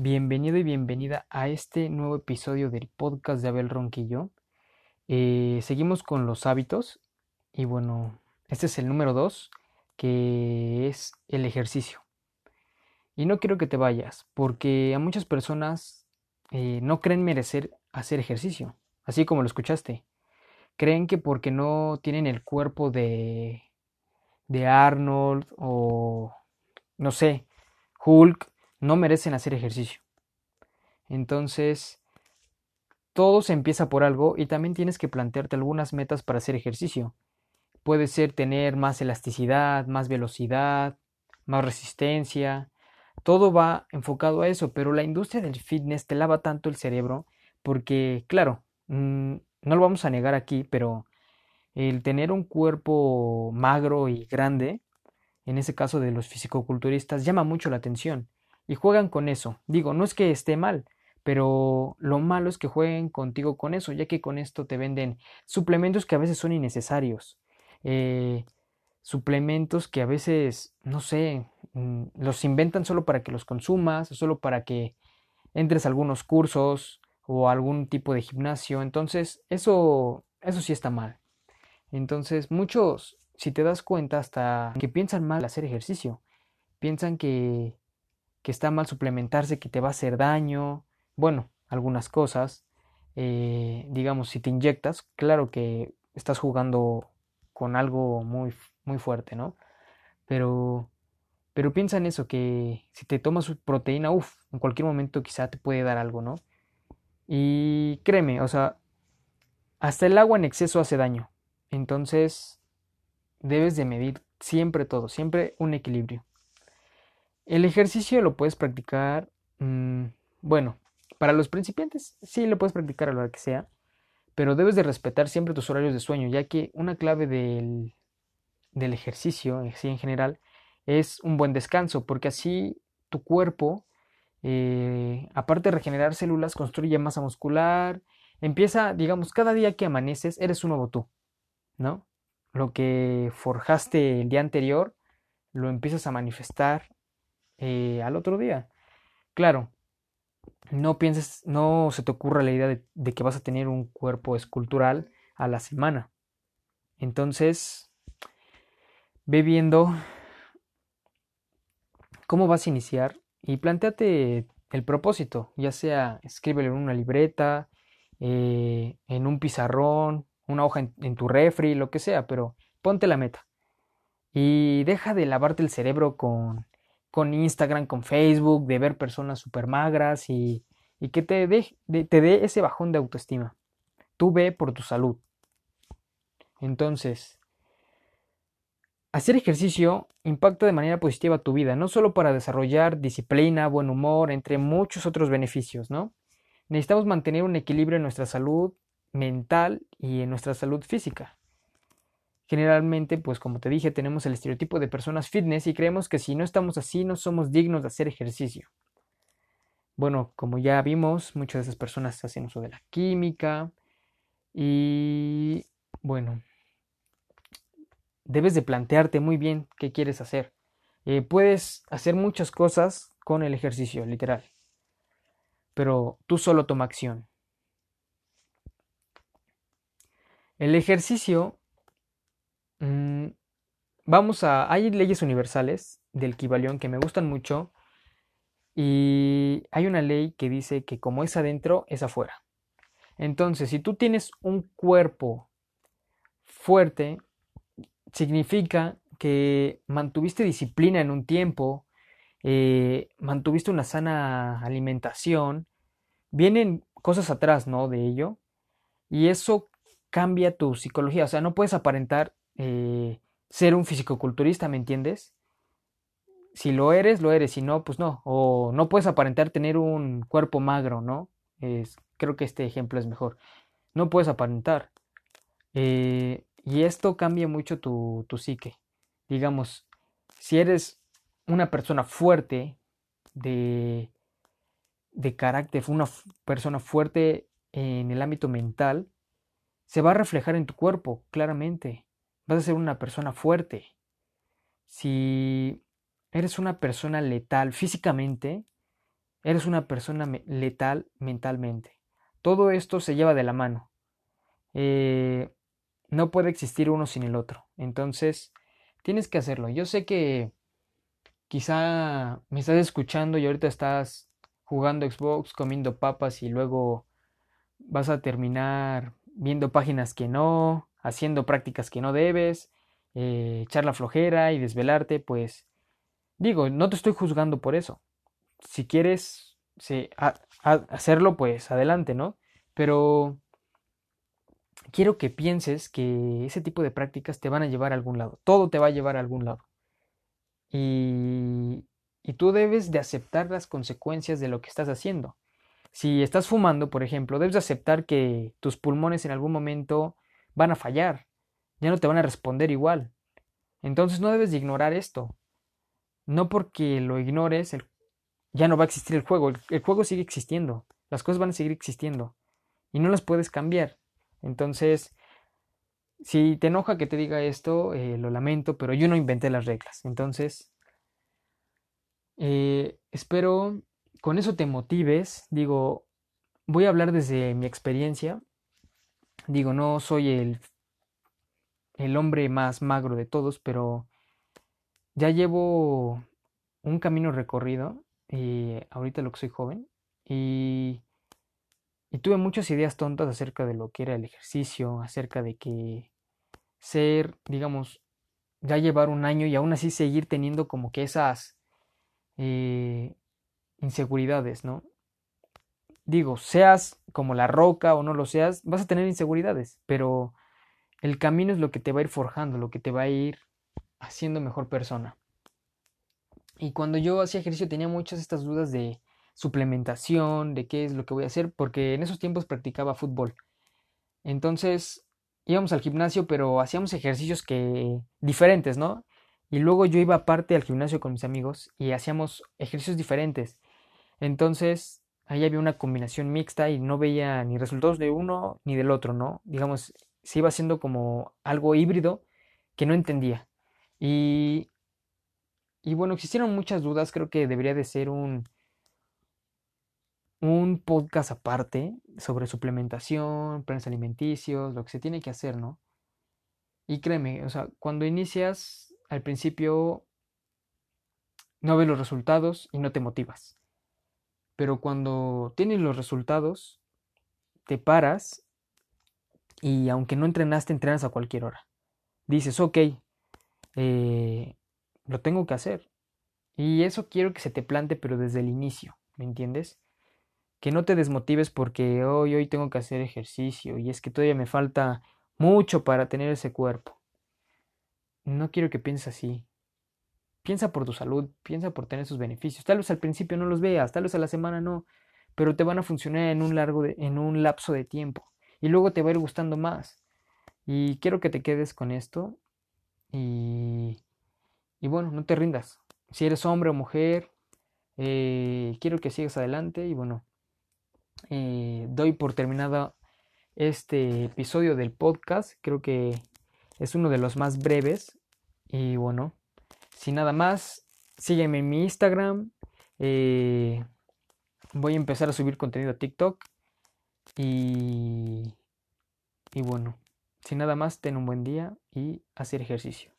Bienvenido y bienvenida a este nuevo episodio del podcast de Abel Ronquillo. Eh, seguimos con los hábitos y bueno, este es el número 2 que es el ejercicio. Y no quiero que te vayas porque a muchas personas eh, no creen merecer hacer ejercicio, así como lo escuchaste. Creen que porque no tienen el cuerpo de, de Arnold o no sé, Hulk, no merecen hacer ejercicio. Entonces, todo se empieza por algo y también tienes que plantearte algunas metas para hacer ejercicio. Puede ser tener más elasticidad, más velocidad, más resistencia. Todo va enfocado a eso, pero la industria del fitness te lava tanto el cerebro porque, claro, mm, no lo vamos a negar aquí, pero el tener un cuerpo magro y grande, en ese caso de los fisicoculturistas, llama mucho la atención y juegan con eso. Digo, no es que esté mal, pero lo malo es que jueguen contigo con eso, ya que con esto te venden suplementos que a veces son innecesarios. Eh, suplementos que a veces, no sé, mm, los inventan solo para que los consumas, solo para que entres a algunos cursos o algún tipo de gimnasio. Entonces, eso, eso sí está mal. Entonces, muchos, si te das cuenta, hasta que piensan mal hacer ejercicio, piensan que que está mal suplementarse, que te va a hacer daño, bueno, algunas cosas. Eh, digamos, si te inyectas, claro que estás jugando con algo muy, muy fuerte, ¿no? Pero, pero piensa en eso, que si te tomas proteína, uff, en cualquier momento quizá te puede dar algo, ¿no? Y créeme, o sea, hasta el agua en exceso hace daño. Entonces, debes de medir siempre todo, siempre un equilibrio. El ejercicio lo puedes practicar, mm, bueno, para los principiantes sí lo puedes practicar a la hora que sea, pero debes de respetar siempre tus horarios de sueño, ya que una clave del, del ejercicio, así en general, es un buen descanso, porque así tu cuerpo, eh, aparte de regenerar células, construye masa muscular, empieza, digamos, cada día que amaneces, eres un nuevo tú, ¿no? Lo que forjaste el día anterior, lo empiezas a manifestar eh, al otro día. Claro, no pienses, no se te ocurra la idea de, que vas a tener un cuerpo escultural a la semana. Entonces, ve viendo cómo vas a iniciar y planteate el propósito, ya sea escríbelo en una libreta, eh, en un pizarrón, una hoja en, en, tu refri, lo que sea, pero ponte la meta. Y deja de lavarte el cerebro con con Instagram, con Facebook, de ver personas súper magras y, que te dé te dé ese bajón de autoestima. Tú ve por tu salud. Entonces, hacer ejercicio impacta de manera positiva tu vida, no solo para desarrollar disciplina, buen humor, entre muchos otros beneficios, ¿no? Necesitamos mantener un equilibrio en nuestra salud mental y en nuestra salud física. Generalmente, pues como te dije, tenemos el estereotipo de personas fitness y creemos que si no estamos así no somos dignos de hacer ejercicio. Bueno, como ya vimos, muchas de esas personas hacen uso de la química y bueno, debes de plantearte muy bien qué quieres hacer. Eh, puedes hacer muchas cosas con el ejercicio, literal, pero tú solo toma acción. El ejercicio Mm, vamos a... Hay leyes universales del Kibalión que me gustan mucho y hay una ley que dice que como es adentro, es afuera. Entonces, si tú tienes un cuerpo fuerte, significa que mantuviste disciplina en un tiempo, eh, mantuviste una sana alimentación, vienen cosas atrás, ¿no? De ello. Y eso cambia tu psicología. O sea, no puedes aparentar eh, ser un fisicoculturista, ¿me entiendes? Si lo eres, lo eres, si no, pues no. O no puedes aparentar tener un cuerpo magro, ¿no? Es, creo que este ejemplo es mejor. No puedes aparentar. Eh, y esto cambia mucho tu, tu psique. Digamos, si eres una persona fuerte de, de carácter, una persona fuerte en el ámbito mental, se va a reflejar en tu cuerpo, claramente vas a ser una persona fuerte. Si eres una persona letal físicamente, eres una persona letal mentalmente. Todo esto se lleva de la mano. Eh, no puede existir uno sin el otro. Entonces, tienes que hacerlo. Yo sé que quizá me estás escuchando y ahorita estás jugando Xbox, comiendo papas y luego vas a terminar viendo páginas que no, haciendo prácticas que no debes, eh, echar la flojera y desvelarte, pues digo, no te estoy juzgando por eso. Si quieres hacerlo, pues adelante, ¿no? Pero quiero que pienses que ese tipo de prácticas te van a llevar a algún lado. Todo te va a llevar a algún lado. Y, y tú debes de aceptar las consecuencias de lo que estás haciendo. Si estás fumando, por ejemplo, debes de aceptar que tus pulmones en algún momento van a fallar. Ya no te van a responder igual. Entonces no debes de ignorar esto. No porque lo ignores, ya no va a existir el juego. el juego sigue existiendo. Las cosas van a seguir existiendo. Y no las puedes cambiar. Entonces, si te enoja que te diga esto, eh, lo lamento, pero yo no inventé las reglas. Entonces, eh, espero con eso te motives. Digo, voy a hablar desde mi experiencia. Digo, no soy el, el hombre más magro de todos, pero ya llevo un camino recorrido. Y eh, ahorita lo que soy joven. Y y tuve muchas ideas tontas acerca de lo que era el ejercicio, acerca de que ser, digamos, ya llevar un año y aún así seguir teniendo como que esas eh, inseguridades, ¿no? Digo, seas como la roca o no lo seas, vas a tener inseguridades, pero el camino es lo que te va a ir forjando, lo que te va a ir haciendo mejor persona. Y cuando yo hacía ejercicio tenía muchas estas dudas de suplementación, de qué es lo que voy a hacer, porque en esos tiempos practicaba fútbol. Entonces íbamos al gimnasio, pero hacíamos ejercicios que diferentes, ¿no? Y luego yo iba aparte al gimnasio con mis amigos y hacíamos ejercicios diferentes. Entonces ahí había una combinación mixta y no veía ni resultados de uno ni del otro, ¿no? Digamos, se iba haciendo como algo híbrido que no entendía. Y, y bueno, existieron muchas dudas, creo que debería de ser un, un podcast aparte sobre suplementación, planes alimenticios, lo que se tiene que hacer, ¿no? Y créeme, o sea, cuando inicias al principio no ves los resultados y no te motivas. Pero cuando tienes los resultados, te paras y aunque no entrenaste, entrenas a cualquier hora. Dices, ok, eh, lo tengo que hacer. Y eso quiero que se te plante, pero desde el inicio, ¿me entiendes? que no te desmotives porque hoy, hoy tengo que hacer ejercicio y es que todavía me falta mucho para tener ese cuerpo. No quiero que pienses así. Piensa por tu salud, piensa por tener sus beneficios. Tal vez al principio no los veas, tal vez a la semana no, pero te van a funcionar en un largo en un lapso de tiempo y luego te va a ir gustando más. Y quiero que te quedes con esto y, y bueno, no te rindas. Si eres hombre o mujer, eh, quiero que sigas adelante y bueno, eh, doy por terminado este episodio del podcast. Creo que es uno de los más breves. Y bueno, sin nada más, sígueme en mi Instagram. Eh, voy a empezar a subir contenido a TikTok. Y, y bueno, sin nada más, ten un buen día y hacer ejercicio.